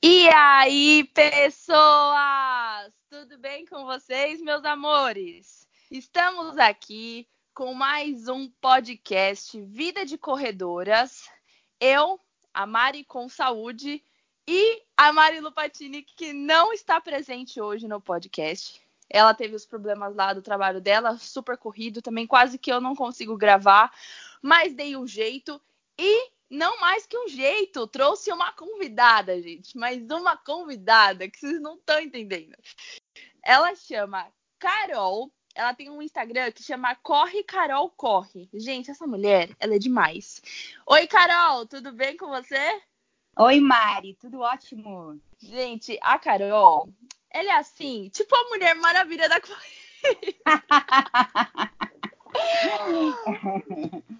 E aí, pessoas? Tudo bem com vocês, meus amores? Estamos aqui com mais um podcast Vida de Corredoras. Eu, a Mari com saúde e a Mari Lupatini, que não está presente hoje no podcast. Ela teve os problemas lá do trabalho dela, super corrido, também quase que eu não consigo gravar, mas dei um jeito e não mais que um jeito, trouxe uma convidada, gente, mas uma convidada que vocês não estão entendendo. Ela chama Carol, ela tem um Instagram que chama Corre Carol Corre. Gente, essa mulher, ela é demais. Oi, Carol, tudo bem com você? Oi, Mari, tudo ótimo. Gente, a Carol, ela é assim, tipo a Mulher Maravilha da corrida.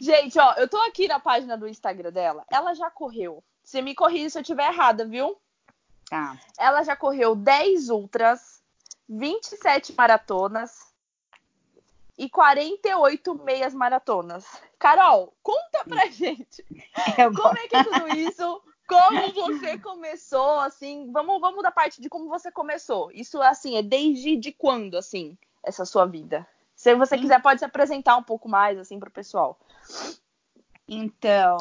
Gente, ó, eu tô aqui na página do Instagram dela. Ela já correu. Você me corrija se eu estiver errada, viu? Tá. Ela já correu 10 ultras, 27 maratonas e 48 meias maratonas. Carol, conta pra gente. Eu Como é que é tudo isso? Como você começou, assim? Vamos, vamos da parte de como você começou. Isso, assim, é desde de quando, assim, essa sua vida? Se você quiser, pode se apresentar um pouco mais, assim, pro pessoal. Então,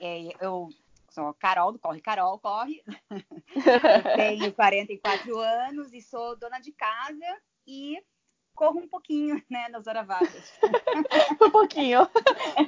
é, eu sou a Carol do Corre Carol Corre. Tenho 44 anos e sou dona de casa e corro um pouquinho, né, nas horas vagas. Um pouquinho.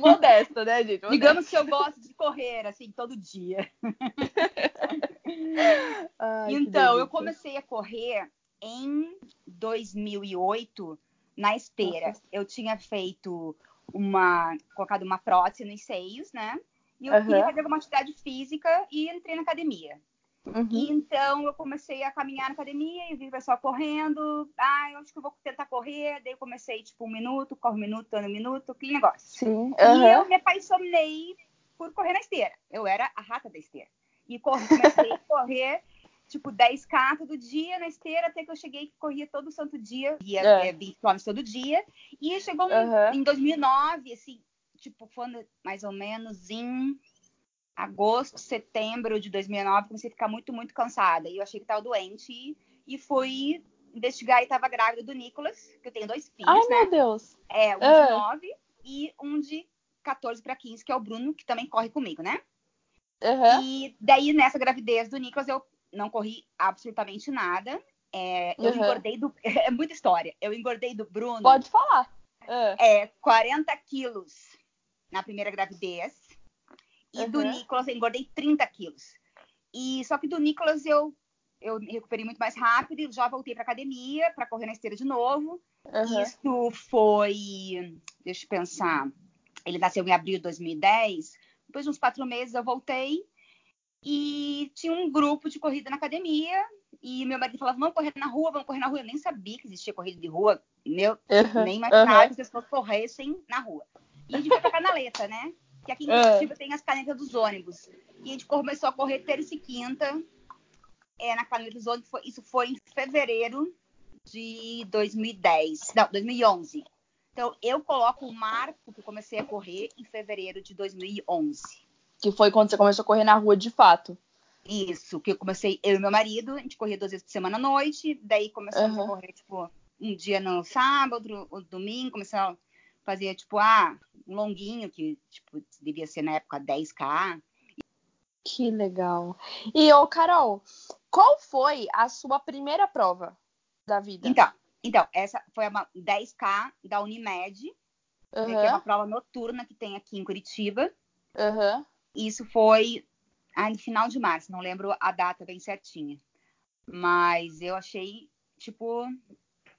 Modesta, né, gente? Modesta. Digamos que eu gosto de correr, assim, todo dia. Ai, então, eu comecei a correr em 2008 na esteira. Eu tinha feito uma, colocado uma prótese nos seios, né? E eu Aham. queria fazer alguma atividade física e entrei na academia. Uhum. E então eu comecei a caminhar na academia e vi o pessoal correndo. Ah, eu acho que eu vou tentar correr. Daí eu comecei, tipo, um minuto, corre um minuto, ando um minuto, aquele negócio. Sim. E aham. eu me apaixonei por correr na esteira. Eu era a rata da esteira. E corri, comecei a correr, tipo, 10K todo dia na esteira, até que eu cheguei que corria todo santo dia, ia É. é. 20 km todo dia. E chegou um- Aham. em 2009, assim, tipo, foi mais ou menos em agosto, setembro de 2009, comecei a ficar muito, muito cansada. E eu achei que estava doente e, e fui investigar e estava grávida do Nicolas, que eu tenho dois filhos, Ai, né? meu Deus. É, um de 9 e um de 14 para 15, que é o Bruno, que também corre comigo, né? Aham. E daí, nessa gravidez do Nicolas, eu não corri absolutamente nada. É, eu Uhum. engordei do. É muita história. Eu engordei do Bruno Pode falar. Ah, é, 40 quilos na primeira gravidez. E do Uhum. Nicolas eu engordei 30 quilos. E só que do Nicolas eu, eu me recuperei muito mais rápido e já voltei para academia para correr na esteira de novo. Isso foi, deixa eu pensar, ele nasceu em abril de 2010. Depois de uns quatro meses eu voltei e tinha um grupo de corrida na academia. E meu marido falava, vamos correr na rua, vamos correr na rua. Eu nem sabia que existia corrida de rua, Aham. nem imaginava Aham. que as pessoas corressem na rua. E a gente foi pra canaleta, né? Que aqui em Ah. Curitiba tem as canetas dos ônibus. E a gente começou a correr terça e quinta é, na caneta dos ônibus. Isso foi em fevereiro de 2010. Não, 2011. Então, eu coloco o marco que eu comecei a correr em fevereiro de 2011. Que foi quando você começou a correr na rua de fato. Isso, que eu comecei, eu e meu marido, a gente corria duas vezes por semana à noite, daí começamos Aham. a correr, tipo, um dia no sábado, outro domingo, começamos a fazer, tipo, ah, um longuinho, que, tipo, devia ser na época 10K. Que legal. E, ô, Carol, qual foi a sua primeira prova da vida? Então, então, essa foi uma 10K da Unimed, né, que é uma prova noturna que tem aqui em Curitiba. Aham. Isso foi ah, no final de março, não lembro a data bem certinha. Mas eu achei, tipo,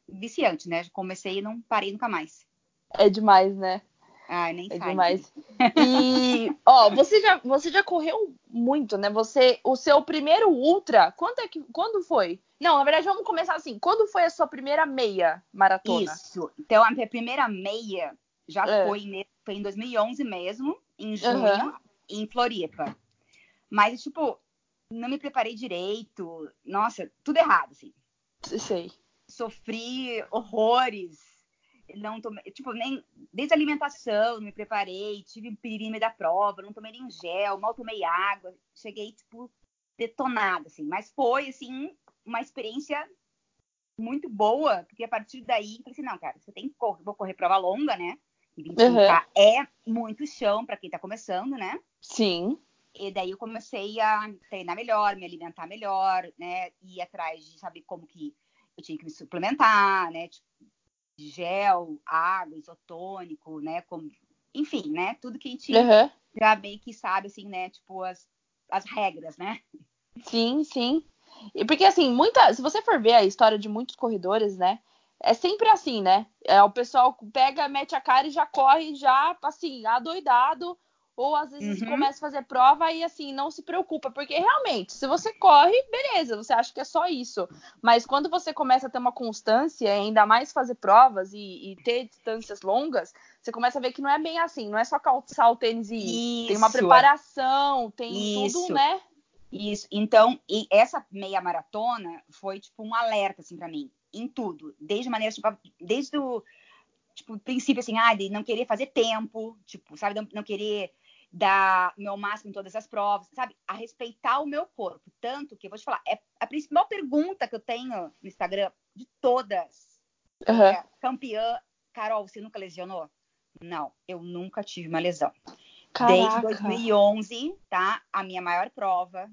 viciante, né? Comecei e não parei nunca mais. É demais, né? Ai, nem É demais. E, ó, você já, você já correu muito, né? Você, o seu primeiro ultra, quando é que, quando foi? Não, na verdade, vamos começar assim. Quando foi a sua primeira meia maratona? Isso. Então, a minha primeira meia já É. foi, foi em 2011 mesmo, em junho, Aham. Em Floripa. Mas, tipo, não me preparei direito. Nossa, tudo errado, assim. Sei. Sofri horrores. Não tomei, tipo, nem desde a alimentação, não me preparei, tive um meio da prova, não tomei nem gel, mal tomei água. Cheguei, tipo, detonada, assim. Mas foi, assim, uma experiência muito boa, porque a partir daí, eu falei assim, não, cara, você tem que correr, vou correr prova longa, né? E 25K uhum. é muito chão para quem tá começando, né? Sim. E daí eu comecei a treinar melhor, me alimentar melhor, né? Ir atrás de saber como que eu tinha que me suplementar, né? Tipo, gel, água, isotônico, né? Como, enfim, né? Tudo que a gente uhum. já meio que sabe, assim, né? Tipo, as, as regras, né? Sim, sim. E porque assim, muita, se você for ver a história de muitos corredores, né? É sempre assim, né? É, o pessoal pega, mete a cara e já corre, já, assim, adoidado. Ou às vezes uhum. começa a fazer prova e assim, não se preocupa, porque realmente, se você corre, beleza, você acha que é só isso. Mas quando você começa a ter uma constância, ainda mais fazer provas e, e ter distâncias longas, você começa a ver que não é bem assim, não é só calçar o tênis e ir. Tem uma é. preparação, tem isso. tudo, né? Isso. Então, essa meia maratona foi tipo um alerta assim para mim, em tudo, desde maneira tipo, desde o tipo, princípio assim, ah, de não querer fazer tempo, tipo, sabe, não, não querer dar o meu máximo em todas as provas, sabe, a respeitar o meu corpo, tanto que eu vou te falar, é a principal pergunta que eu tenho no Instagram de todas, uhum. é, campeã, Carol, você nunca lesionou? Não, eu nunca tive uma lesão. Caraca. Desde 2011, tá? A minha maior prova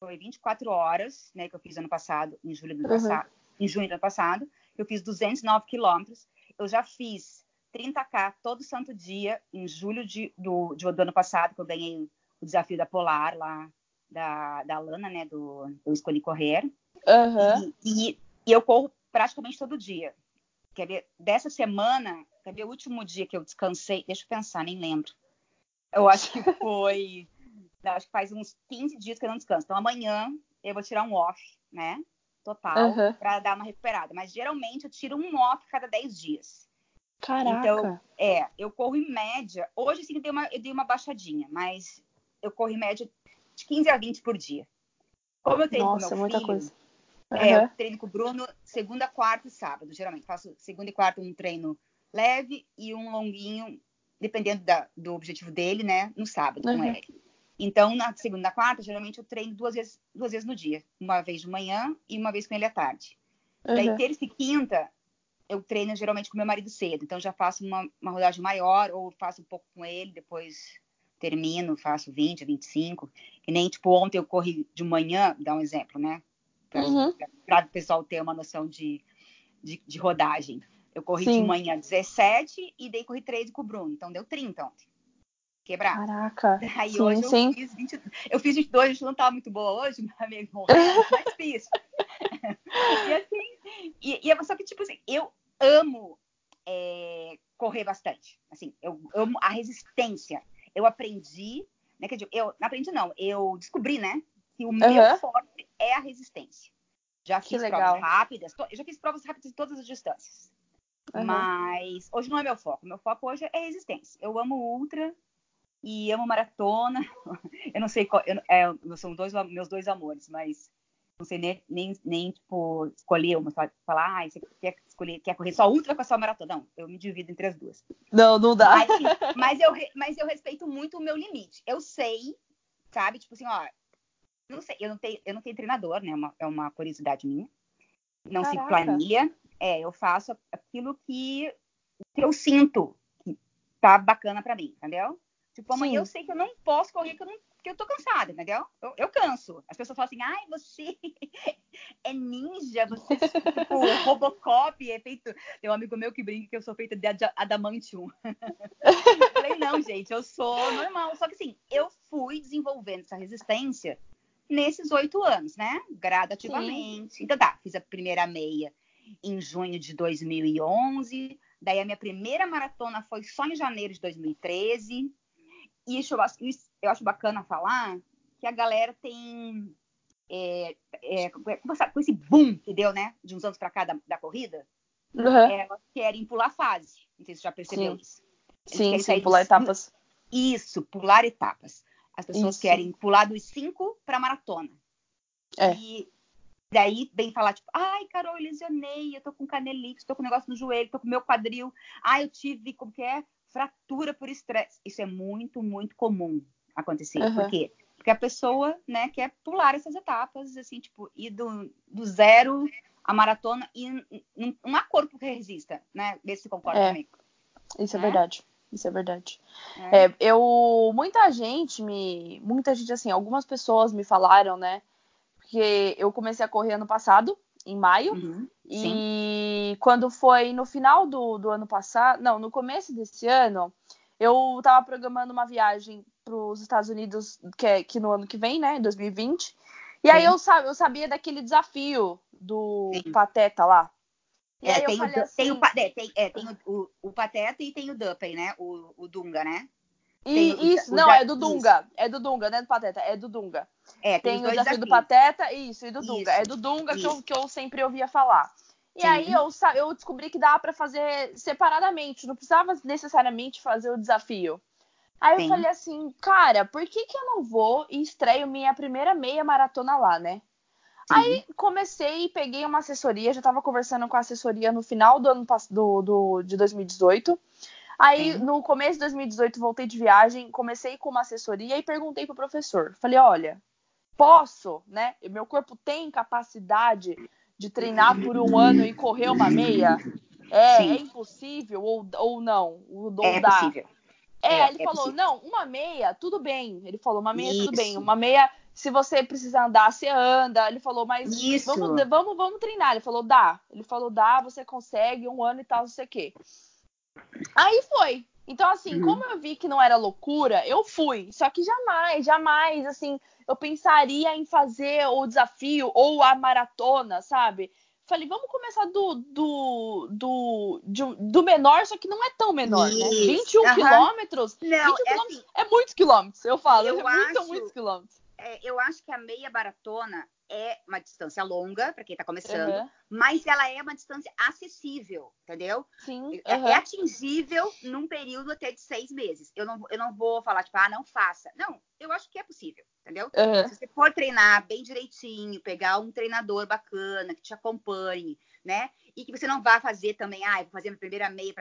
foi 24 horas, né, que eu fiz ano passado, em julho do ano uhum. passado, em junho do ano passado, eu fiz 209 quilômetros. Eu já fiz 30k todo santo dia em julho de, do, de, do ano passado, que eu ganhei o desafio da Polar lá da, da Lana, né, do eu escolhi correr. Uhum. E, e, e, eu corro praticamente todo dia. Quer ver? Dessa semana, quer ver o último dia que eu descansei? Deixa eu pensar, nem lembro. Eu acho que foi acho que faz uns 15 dias que eu não descanso. Então amanhã eu vou tirar um off, né? Total, uhum. para dar uma recuperada. Mas geralmente eu tiro um off cada 10 dias. Caraca. Então, é, eu corro em média. Hoje sim eu dei uma, eu dei uma baixadinha, mas eu corro em média de 15 a 20 por dia. Como eu treino Nossa, com meu muita filho, coisa. Uhum. É, eu treino com o Bruno segunda, quarta e sábado, geralmente. Faço segunda e quarta um treino leve e um longuinho, dependendo da, do objetivo dele, né? No sábado uhum. com ele. Então, na segunda e na quarta, geralmente eu treino duas vezes, duas vezes no dia. Uma vez de manhã e uma vez com ele à tarde. Uhum. Daí, terça e quinta, eu treino geralmente com meu marido cedo. Então, já faço uma, uma rodagem maior ou faço um pouco com ele, depois termino, faço 20, 25. Que nem, tipo, ontem eu corri de manhã, dá um exemplo, né? Para uhum. o pessoal ter uma noção de, de, de rodagem. Eu corri Sim. de manhã 17 e dei corri 13 com o Bruno. Então, deu 30 ontem quebrar. Caraca. Aí sim, hoje sim. eu fiz 20, eu fiz 22, a gente não tava muito boa hoje, amigo morrendo, mas fiz. e assim, e, e é só que tipo assim, eu amo é, correr bastante. Assim, eu amo a resistência. Eu aprendi, né, que eu não aprendi não, eu descobri, né, que o uhum. meu forte é a resistência. Já fiz provas rápidas, eu já fiz provas rápidas em todas as distâncias. Uhum. Mas hoje não é meu foco. Meu foco hoje é resistência. Eu amo ultra, e amo maratona. Eu não sei qual, eu, é, são dois meus dois amores, mas não sei nem, nem, nem tipo, escolher uma, falar, ah, você quer escolher, quer correr só ultra com a sua maratona? Não, eu me divido entre as duas. Não, não dá. Mas, mas, eu, mas eu respeito muito o meu limite. Eu sei, sabe, tipo assim, ó, não sei, eu não tenho, eu não tenho treinador, né? É uma, é uma curiosidade minha. Não Caraca. se planilha. É, eu faço aquilo que, que eu sinto que tá bacana para mim, entendeu? Tipo, amanhã Sim. eu sei que eu não posso correr porque eu, não, porque eu tô cansada, entendeu? Eu, eu canso. As pessoas falam assim, ai, você é ninja, você é tipo Robocop, é feito. Tem um amigo meu que brinca que eu sou feita de adamantium. eu falei, não, gente, eu sou normal. Só que assim, eu fui desenvolvendo essa resistência nesses oito anos, né? Gradativamente. Sim. Então tá, fiz a primeira meia em junho de 2011. Daí a minha primeira maratona foi só em janeiro de 2013. E isso, isso eu acho bacana falar que a galera tem. É, é, com esse boom que deu, né? De uns anos para cá da, da corrida, uhum. elas querem pular fase. Não sei se você já percebeu sim. isso. Eles sim, sim pular etapas. Isso, pular etapas. As pessoas isso. querem pular dos 5 para maratona. É. E daí vem falar, tipo, ai, Carol, eu lesionei, eu tô com canelite, tô com negócio no joelho, tô com meu quadril, ai, eu tive, como que é? Fratura por estresse. Isso é muito, muito comum acontecer. Uhum. Porque Porque a pessoa, né, quer pular essas etapas, assim, tipo, ir do, do zero à maratona e não há corpo que resista, né? Vê se concorda É. comigo. Isso é, É? verdade. Isso é verdade. É. É, eu. Muita gente me. Muita gente, assim, algumas pessoas me falaram, né? Porque eu comecei a correr ano passado, em maio. Uhum. Sim. E quando foi no final do, do ano passado, não, no começo desse ano, eu tava programando uma viagem para os Estados Unidos, que, é, que no ano que vem, né, em 2020. E aí Sim. eu, sa- eu sabia daquele desafio do Sim. Pateta lá. E É, aí eu tem, falei o, assim, tem, o, é, tem, é, tem o, o, o Pateta e tem o Duppy, né? O, o Dunga, né? e, isso, não, é do Dunga, é do Dunga, não é do Pateta, é do Dunga. É, tem, Tem o desafio do. Pateta, isso, e do Dunga. Isso, É do Dunga que eu, que eu sempre ouvia falar. E Sim. aí eu, eu descobri que dava pra fazer separadamente, não precisava necessariamente fazer o desafio. Aí eu Sim. falei assim, cara, por que, que eu não vou e estreio minha primeira meia maratona lá, né? Aí comecei, peguei uma assessoria, já tava conversando com a assessoria no final do ano do, do, de 2018. Aí, Sim. no começo de 2018, voltei de viagem, comecei com uma assessoria e perguntei pro professor. Falei, olha, posso, né? Meu corpo tem capacidade de treinar por um ano e correr uma meia? É, é impossível ou, ou não? Ou, É dá? possível. É, É, ele é falou, possível. não, uma meia, tudo bem. Ele falou, uma meia, tudo bem. Isso. Uma meia, se você precisar andar, você anda. Ele falou, mas Isso. vamos, vamos, vamos treinar. Ele falou, dá. Ele falou, dá, você consegue, um ano e tal, não sei o quê. Aí foi. Então, assim, Uhum. como eu vi que não era loucura, eu fui. Só que jamais, jamais, assim, eu pensaria em fazer o desafio ou a maratona, sabe? Falei, vamos começar do, do, do, de do menor, só que não é tão menor, né? Isso. 21 Aham. quilômetros. Não, 21 é quilômetros assim, é muitos quilômetros, eu falo. Eu é muito, acho- muitos quilômetros. É, eu acho que a meia maratona é uma distância longa, para quem tá começando, Aham, mas ela é uma distância acessível, entendeu? Sim, É, aham. é atingível num período até de seis meses. Eu não, eu não vou falar, tipo, ah, não faça. Não, eu acho que é possível, entendeu? aham. Se você for treinar bem direitinho, pegar um treinador bacana que te acompanhe, né? E que você não vá fazer também, ah, eu vou fazer minha primeira meia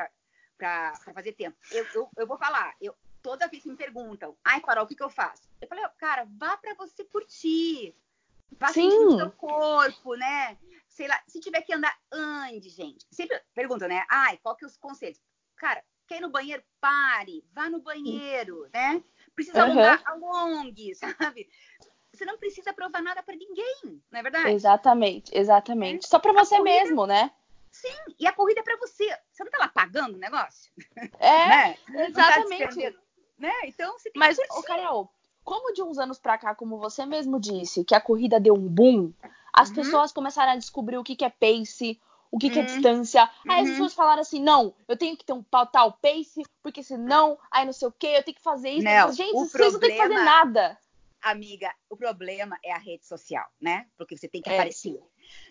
para fazer tempo. Eu, eu, eu vou falar, eu, toda vez que me perguntam, ai, Carol, o que, que eu faço? Eu falei, cara, vá para você curtir. Vá Sim. sentir o seu corpo, né? Sei lá, se tiver que andar, ande, gente. Sempre perguntam, né? Ai, qual que é os conselhos? Cara, quer ir no banheiro? Pare, vá no banheiro, né? Precisa Aham. alongar, alongue, sabe? Você não precisa provar nada pra ninguém, não é verdade? Exatamente, exatamente. Só pra você corrida- mesmo, né? E a corrida é pra você. Você não tá lá pagando o negócio? É, né? Tá exatamente. Né? Então você tem Mas, que ô, curtir. Carol, como de uns anos pra cá, como você mesmo disse, que a corrida deu um boom, as Uhum. pessoas começaram a descobrir o que, que é pace, o que, que é Uhum. distância. Aí as Uhum. pessoas falaram assim: não, eu tenho que ter um tal- pace, porque senão, aí não sei o quê, eu tenho que fazer isso. Não, Gente, o vocês não têm que fazer problema- nada. Amiga, o problema é a rede social, né? Porque você tem que É. aparecer.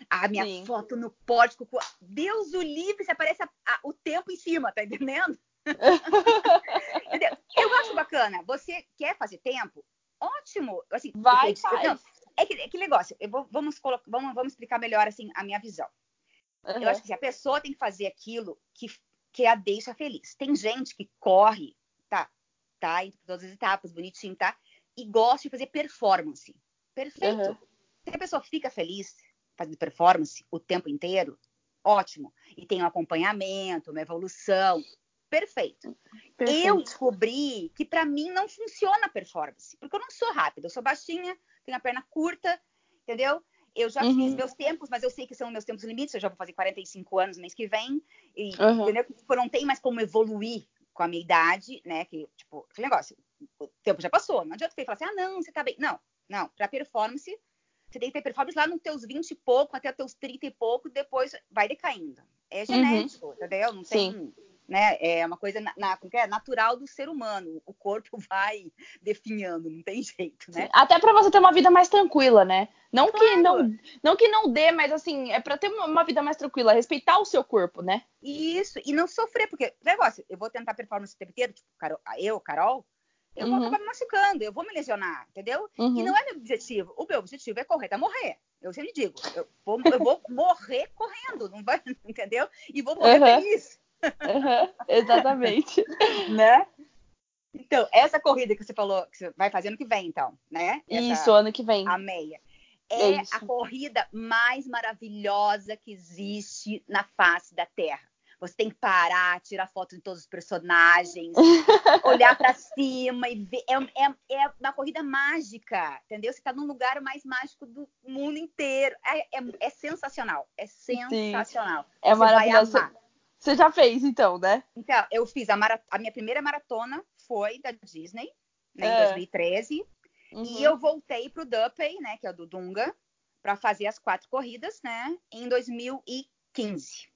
A minha Sim. foto no pórtico, Deus o livre, você aparece a- a- o tempo em cima, tá entendendo? Entendeu? Eu acho bacana. Você quer fazer tempo? Ótimo. Assim, Vai, porque- faz. não, é que, é que negócio. Eu vou- vamos, vamos, vamos explicar melhor assim a minha visão. Eu Aham. acho que assim, a pessoa tem que fazer aquilo que, que a deixa feliz. Tem gente que corre, tá? Tá, em todas as etapas, bonitinho, tá? E gosta de fazer performance. Perfeito. Aham. Se a pessoa fica feliz fazendo performance o tempo inteiro, ótimo. E tem um acompanhamento, uma evolução. Perfeito. Eu Perfeito. descobri que pra mim não funciona a performance, porque eu não sou rápida, eu sou baixinha, tenho a perna curta, entendeu? Eu já Uhum. fiz meus tempos, mas eu sei que são meus tempos limites, eu já vou fazer 45 anos no mês que vem, e Uhum. entendeu? Tipo, não tem mais como evoluir com a minha idade, né? Que, tipo, aquele negócio, o tempo já passou, não adianta você falar assim, ah, não, você tá bem. Não, não, pra performance, você tem que ter performance lá nos teus 20 e pouco, até os teus 30 e pouco, depois vai decaindo. É genético, entendeu? Não tem, né? É uma coisa na, na- que é? natural do ser humano. O corpo vai definhando, não tem jeito, né? Sim, Até pra você ter uma vida mais tranquila, né? Não que Claro. não, não que não dê, mas assim, é pra ter uma- vida mais tranquila, respeitar o seu corpo, né? Isso, e não sofrer, porque, negócio, eu vou tentar performance o tempo inteiro, tipo, Carol- eu, Carol, eu vou Uhum. acabar me machucando, eu vou me lesionar, entendeu? E Uhum. não é meu objetivo. O meu objetivo é correr até morrer. Eu sempre digo, eu vou, eu vou morrer correndo, não vai, entendeu? E vou morrer Uhum. feliz, Aham, exatamente. né? Então, essa corrida que você falou, que você vai fazer ano que vem, então, né? Essa, Isso, ano que vem. A meia. É É isso. a corrida mais maravilhosa que existe na face da Terra. Você tem que parar, tirar foto de todos os personagens, olhar pra cima e ver. É, é- é uma corrida mágica, entendeu? Você tá num lugar mais mágico do mundo inteiro. É, é- é sensacional. É sensacional. É Você vai maravilhoso. amar. Você já fez, então, né? Então, eu fiz a, a minha primeira maratona foi da Disney, né, em É. 2013. Uhum. E eu voltei pro Dupay, né, que é o do Dunga, para fazer as quatro corridas, né, em 2015,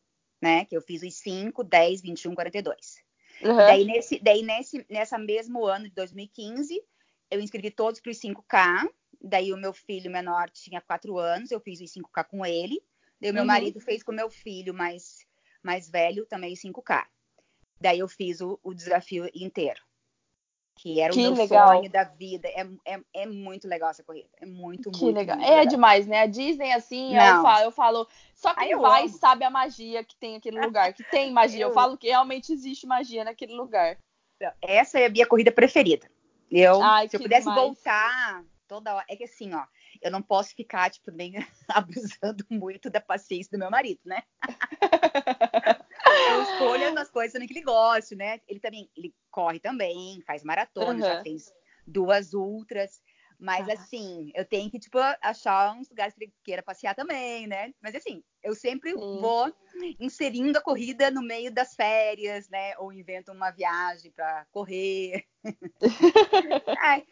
né, que eu fiz os 5, 10, 21, 42. Uhum. Daí, nesse, daí nesse, nessa mesmo ano de 2015, eu inscrevi todos para os 5K. Daí o meu filho menor tinha 4 anos, eu fiz os 5K com ele. Daí o meu Uhum. marido fez com o meu filho mais, mais velho também os 5K. Daí eu fiz o, o desafio inteiro. Que era Que o meu legal. sonho da vida. É, é, é muito legal essa corrida. É muito, Que muito, legal. muito É legal. demais, né? A Disney, assim, eu falo, eu falo, só quem eu vai amo. sabe a magia que tem aquele lugar, que tem magia. Eu, Eu- falo que realmente existe magia naquele lugar. Essa é a minha corrida preferida. Eu, Ai, se eu que pudesse demais. voltar toda hora. É que assim, ó, eu não posso ficar, tipo, nem abusando muito da paciência do meu marido, né? eu escolho as coisas também que ele gosta, né? Ele também, ele corre também, faz maratona, já Uhum. fez duas ultras. Mas Caraca. assim, eu tenho que, tipo, achar uns lugares que ele queira passear também, né? Mas assim, eu sempre Sim. vou inserindo a corrida no meio das férias, né? Ou invento uma viagem para correr. é,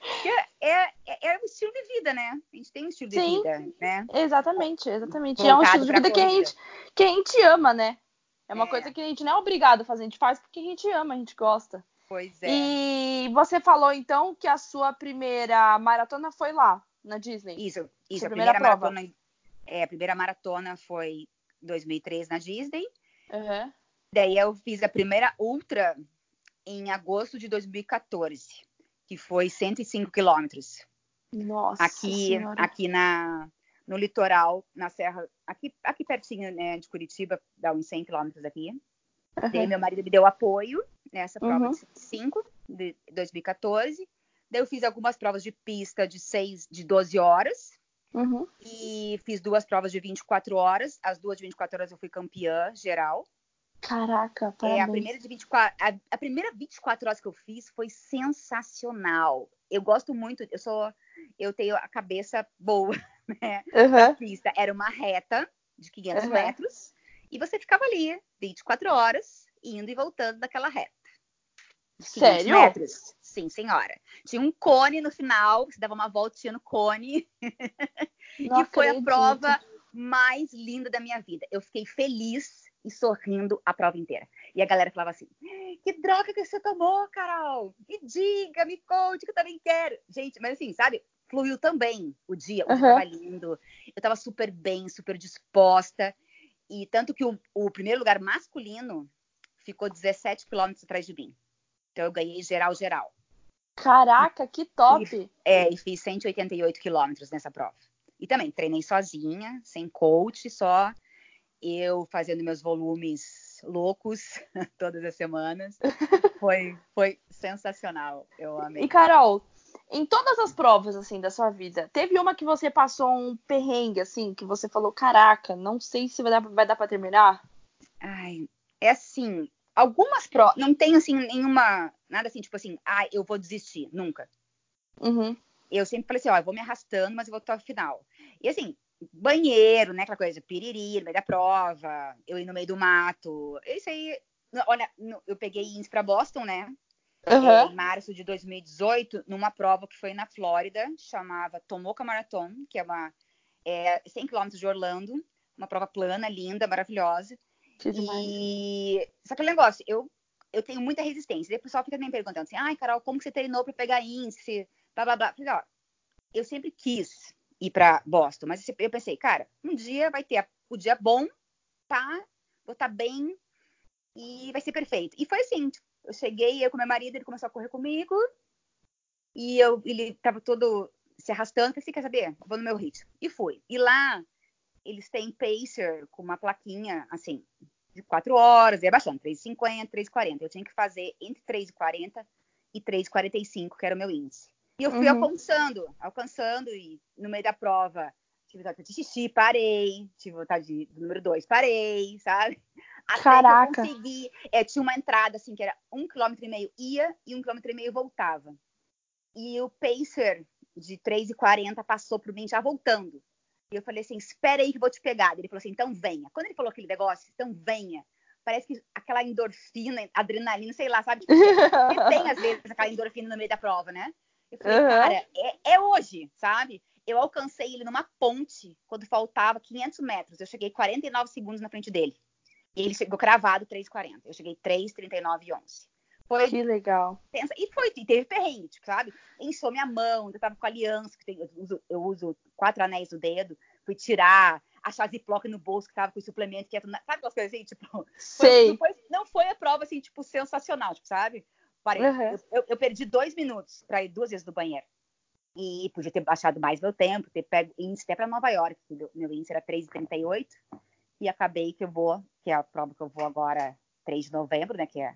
é, é, é o estilo de vida, né? A gente tem um estilo de Sim. vida, né? Exatamente, exatamente. E é um estilo de vida que a, gente, que a gente ama, né? É uma É. coisa que a gente não é obrigado a fazer, a gente faz porque a gente ama, a gente gosta. Pois é. E você falou então que a sua primeira maratona foi lá, na Disney. Isso, isso. A primeira primeira, prova. maratona. É, a primeira maratona foi 2003 na Disney. Uhum. Daí eu fiz a primeira ultra em agosto de 2014, que foi 105 quilômetros. Nossa Aqui, senhora. aqui na, no litoral, na serra, aqui, aqui pertinho né, de Curitiba, dá uns 100 quilômetros aqui. Daí Uhum. meu marido me deu apoio nessa prova Uhum. de 105 de 2014. Daí eu fiz algumas provas de pista de 6, de 12 horas. Uhum. E fiz duas provas de 24 horas. As duas de 24 horas eu fui campeã geral. Caraca, É, a parabéns. primeira de 24, a, a primeira 24 horas que eu fiz foi sensacional. Eu gosto muito, eu sou, eu tenho a cabeça boa, né? Uhum. Pista era uma reta de 500 Uhum. metros e você ficava ali 24 horas indo e voltando daquela reta. De 500 Sério? metros. Sim, senhora. Tinha um cone no final, você dava uma voltinha no cone e foi a prova mais linda da minha vida. Eu fiquei feliz e sorrindo a prova inteira. E a galera falava assim: que droga que você tomou, Carol? Me diga, me conte, que eu também quero. Gente, mas assim, sabe? Fluiu também o dia. O dia Aham. tava lindo. Eu tava super bem, super disposta. E tanto que o, o primeiro lugar masculino ficou 17 quilômetros atrás de mim. Então eu ganhei geral, geral. Caraca, que top. É, e fiz 188 quilômetros nessa prova. E também treinei sozinha, sem coach, só eu fazendo meus volumes loucos todas as semanas. Foi, foi sensacional. Eu amei. E Carol, em todas as provas assim da sua vida, teve uma que você passou um perrengue assim, que você falou, caraca, não sei se vai dar, vai dar para terminar? Ai, é assim, algumas provas, não tem assim nenhuma, nada assim, tipo assim, ai, eu vou desistir, nunca. Uhum. Eu sempre falei assim, ó, eu vou me arrastando, mas eu vou até o final. E assim, banheiro, né, aquela coisa, piriri, no meio da prova, eu ir no meio do mato. Isso aí, olha, eu peguei índice pra Boston, né, Uhum. em março de 2018, numa prova que foi na Flórida, chamava Tomoka Marathon, que é uma é, 100 quilômetros de Orlando, uma prova plana, linda, maravilhosa. E só que o negócio, eu eu tenho muita resistência. E o pessoal fica me perguntando assim: "Ai, Carol, como que você treinou para pegar índice?" blá blá blá. Falei, ó, eu sempre quis ir para Boston, mas eu pensei, cara, um dia vai ter o dia bom, tá? Vou estar bem e vai ser perfeito. E foi assim, tipo, eu cheguei, eu com meu marido, ele começou a correr comigo. E eu, ele tava todo se arrastando, falei assim, quer saber? Vou no meu ritmo. E fui. E lá, eles têm pacer com uma plaquinha, assim, de 4 horas, ia baixando, 3,50, 3,40. Eu tinha que fazer entre 3,40 e 3,45, que era o meu índice. E eu fui Uhum. alcançando, alcançando, e no meio da prova tive vontade de xixi, parei, tive vontade de, do número 2, parei, sabe? Até Caraca. consegui. É, tinha uma entrada assim, que era um quilômetro e meio ia e um quilômetro e meio voltava. E o pacer de 3,40 passou por mim já voltando. E eu falei assim: espera aí que eu vou te pegar. Ele falou assim: então venha. Quando ele falou aquele negócio, então venha. Parece que aquela endorfina, adrenalina, sei lá, sabe? Tipo, porque tem às vezes aquela endorfina no meio da prova, né? Eu falei, Uhum. cara, é, é hoje, sabe? Eu alcancei ele numa ponte quando faltava 500 metros. Eu cheguei 49 segundos na frente dele. E ele chegou cravado 3,40. Eu cheguei 3,39 e 11. Foi Que legal. tensa. E foi, e teve perrengue, tipo, sabe? Inchou minha mão, eu tava com aliança, que tem, eu, uso, eu uso quatro anéis no dedo, fui tirar, achar ziploc no bolso que tava com suplemento, que é, sabe aquelas coisas assim, tipo, Sei. não, foi, não foi a prova, assim, tipo, sensacional, tipo, sabe? Parei, Uhum. eu, eu- perdi dois minutos pra ir duas vezes no banheiro. E podia ter baixado mais meu tempo, ter pego índice até pra Nova York, que meu- meu índice era 3,38, e acabei que eu vou, que é a prova que eu vou agora, 3 de novembro, né, que é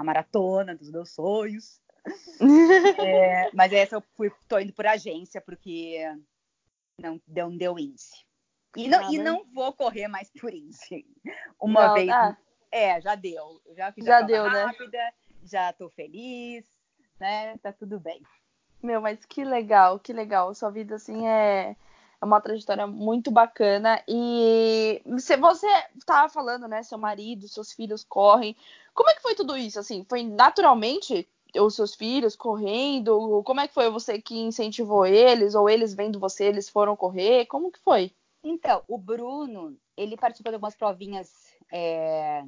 a maratona dos meus sonhos. É, mas essa eu fui, tô indo por agência, porque não deu, não deu índice. E não, Ah, e não vou correr mais por índice. Uma Não, vez. ah, É, já deu. Já fiz Já deu, né? rápida, já tô feliz, né? Tá tudo bem. Meu, mas que legal, que legal. Sua vida, assim, é, é uma trajetória muito bacana. E se você tava falando, né? Seu marido, seus filhos correm. Como é que foi tudo isso? Assim, foi naturalmente os seus filhos correndo? Como é que foi você que incentivou eles? Ou eles vendo você, eles foram correr? Como que foi? Então, o Bruno, ele participou de algumas provinhas é,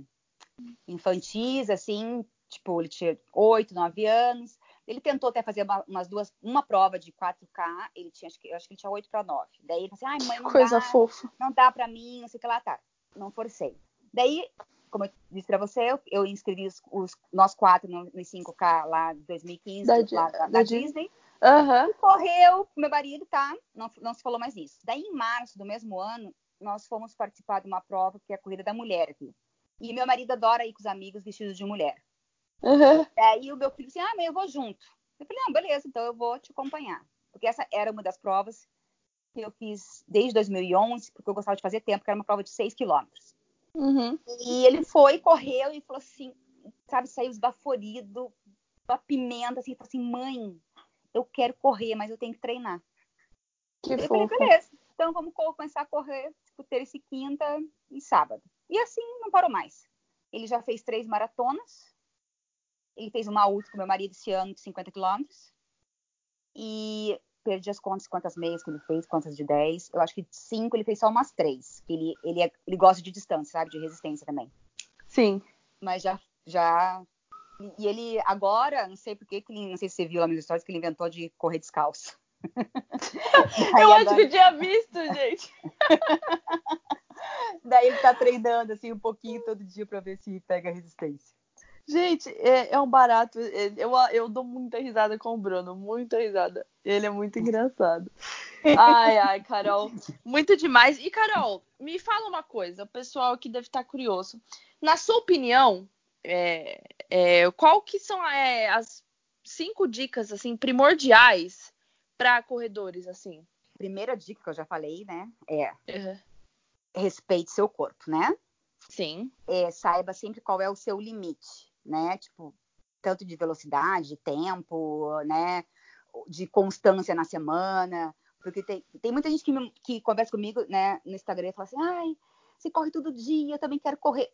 infantis, assim, tipo, ele tinha 8, 9 anos. Ele tentou até fazer uma, umas duas, uma prova de 4K, ele tinha, acho que, eu acho que ele tinha 8 para 9. Daí ele falou assim, ai, mãe, não Coisa dá, fofa. não dá pra mim, não sei o que lá, tá. Não forcei. Daí, como eu disse pra você, eu, eu inscrevi os, os- nós quatro no- nos 5K lá em 2015, Da lá da, da da Disney. Disney. Aham. Correu, meu marido, tá? Não, não se falou mais nisso. Daí, em março do mesmo ano, nós fomos participar de uma prova que é a Corrida da Mulher aqui. E meu marido adora ir com os amigos vestidos de mulher. Aham. Daí o meu filho disse, ah, mãe, eu vou junto. Eu falei, não, beleza, então eu vou te acompanhar. Porque essa era uma das provas que eu fiz desde 2011, porque eu gostava de fazer tempo, que era uma prova de 6 quilômetros. Uhum. E ele foi, correu e falou assim, sabe, saiu esbaforido, uma pimenta, assim, falou assim, mãe, eu quero correr, mas eu tenho que treinar. Que eu falei, beleza, então vamos co- começar a correr, tipo, terça e quinta e sábado. E assim, não parou mais. Ele já fez três maratonas, ele fez uma última com meu marido esse ano de 50 quilômetros, e perdi as contas quantas meias que ele fez, quantas de 10. Eu acho que de 5 ele fez só umas 3. Ele, ele, é- ele gosta de distância, sabe? De resistência também. Sim. Mas já. já... E ele agora, não sei por que, ele, não sei se você viu lá nos stories, que ele inventou de correr descalço. Eu acho agora- que tinha visto, gente. Daí ele tá treinando assim um pouquinho todo dia pra ver se pega resistência. Gente, é, é um barato. É- Eu, eu dou muita risada com o Bruno, muita risada. Ele é muito engraçado. Ai, ai, Carol, muito demais. E, Carol, me fala uma coisa, o pessoal que deve estar curioso. Na sua opinião, é, é, qual que são é, as cinco dicas assim primordiais para corredores assim? Primeira dica que eu já falei, né? É Uhum. respeite seu corpo, né? Sim. É, saiba sempre qual é o seu limite, né? Tipo, tanto de velocidade, de tempo, né? De constância na semana. Porque tem, tem muita gente que, me- que conversa comigo, né, no Instagram e fala assim, ai, você corre todo dia, eu também quero correr.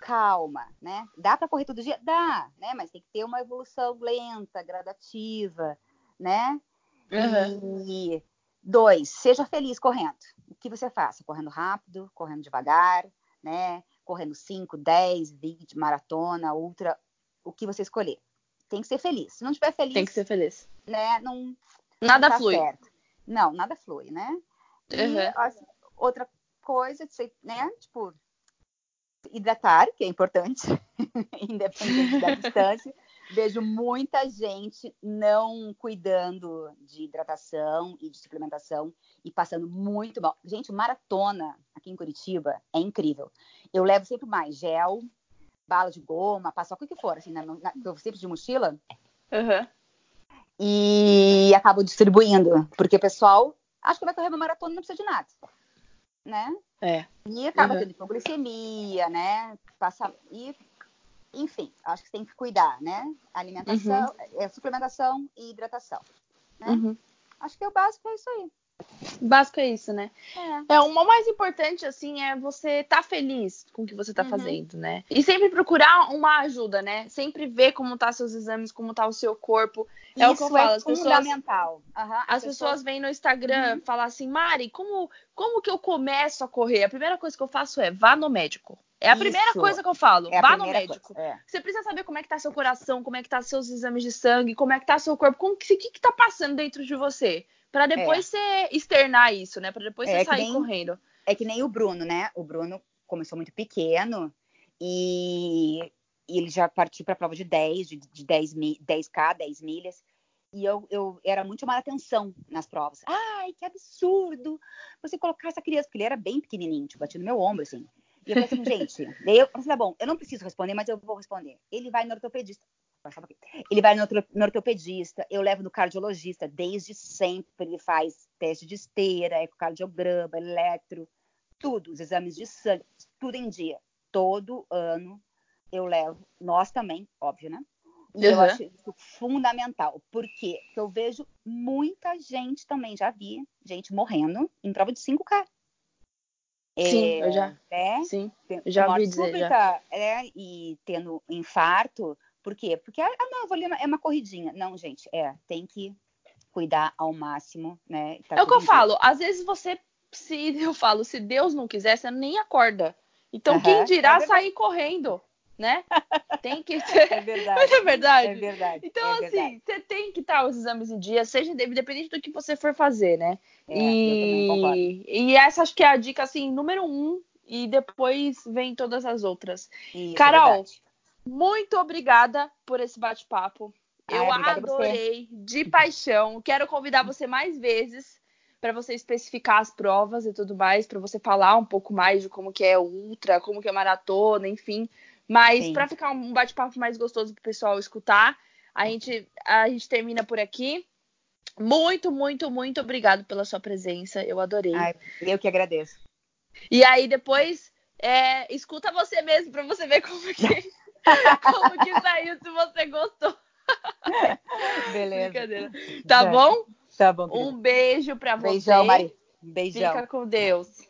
Calma, né? Dá para correr todo dia? Dá, né? Mas tem que ter uma evolução lenta, gradativa, né? Uhum. E dois, seja feliz correndo. O que você faça? Correndo rápido, correndo devagar, né? Correndo 5, 10, 20, maratona, ultra, o que você escolher. Tem que ser feliz. Se não estiver feliz, Tem que ser feliz. né, não, Nada não tá flui. certo. Não, nada flui, né? E Uhum. as- outra coisa, né, tipo, hidratar, que é importante, independente da distância. Vejo muita gente não cuidando de hidratação e de suplementação e passando muito mal. Gente, maratona aqui em Curitiba é incrível. Eu levo sempre mais gel, bala de goma, paçoca, o que for, assim, na, na, eu sempre de mochila. Uhum. E acabo distribuindo, porque o pessoal acha que vai correr uma maratona e não precisa de nada, né? É. E acaba Uhum. tendo hipoglicemia, né? Passa, e, enfim, acho que tem que cuidar, né? Alimentação, é, suplementação e hidratação. Né? Uhum. Acho que o básico é isso aí. Básico é isso, né? É. É, o mais importante, assim, é você estar tá feliz com o que você tá Uhum. fazendo, né? E sempre procurar uma ajuda, né? Sempre ver como tá seus exames, como tá o seu corpo. É o que eu Isso falo, é as pessoas- fundamental. Aham, As pessoas vêm no Instagram falar assim, Mari, como, como que eu começo a correr? A primeira coisa que eu faço é vá no médico. É a primeira Isso. coisa que eu falo, é vá no primeira médico. é. Você precisa saber como é que tá seu coração, como é que tá seus exames de sangue, como é que tá seu corpo, como que, o que que tá passando dentro de você. Pra depois você externar isso, né? Pra depois É você sair nem- correndo. É que nem o Bruno, né? O Bruno começou muito pequeno e, e ele já partiu para a prova de 10, de, de 10, mi- 10K, 10 milhas. E eu, eu era muito chamada atenção nas provas. Ai, que absurdo você colocar essa criança, porque ele era bem pequenininho, tipo, batia no meu ombro, assim. E eu falei assim, gente, daí eu falei assim, tá bom, eu não preciso responder, mas eu vou responder. Ele vai no ortopedista. Ele vai no, orto- no ortopedista, eu levo no cardiologista, desde sempre ele faz teste de esteira, ecocardiograma, eletro, tudo, os exames de sangue, tudo em dia. Todo ano eu levo, nós também, óbvio, né? E eu Uhum. acho isso fundamental. Por quê? Porque eu vejo muita gente também, já vi gente morrendo em prova de 5K. Sim, É, eu já. né? Sim. Já morte vi dizer, súbita, é, e tendo infarto. Por quê? Porque, ah, não, eu vou ali, é uma corridinha. Não, gente, é, tem que cuidar ao máximo, né? Tá é o que eu falo. Às vezes você, se eu falo, se Deus não quiser, você nem acorda. Então, quem dirá é sair correndo, né? Tem que ter. É verdade. Mas é verdade. É verdade. Então, é assim, verdade. você tem que estar os exames em dia, seja independente do que você for fazer, né? É, e, e essa acho que é a dica, assim, número um, e depois vem todas as outras. Isso, é Carol, verdade. Muito obrigada por esse bate-papo. Eu obrigada a você. adorei, de paixão. Quero convidar você mais vezes para você especificar as provas e tudo mais, para você falar um pouco mais de como que é ultra, como que é maratona, enfim. Mas para ficar um bate-papo mais gostoso para o pessoal escutar, a gente, a gente termina por aqui. Muito, muito, muito obrigado pela sua presença. Eu adorei. Ai, eu que agradeço. E aí depois é, escuta você mesmo para você ver como que, como que saiu, se você gostou. Beleza. Brincadeira. Tá É. bom? Tá bom, querida. Um beijo pra você. Beijão, Mari. Beijão. Fica com Deus.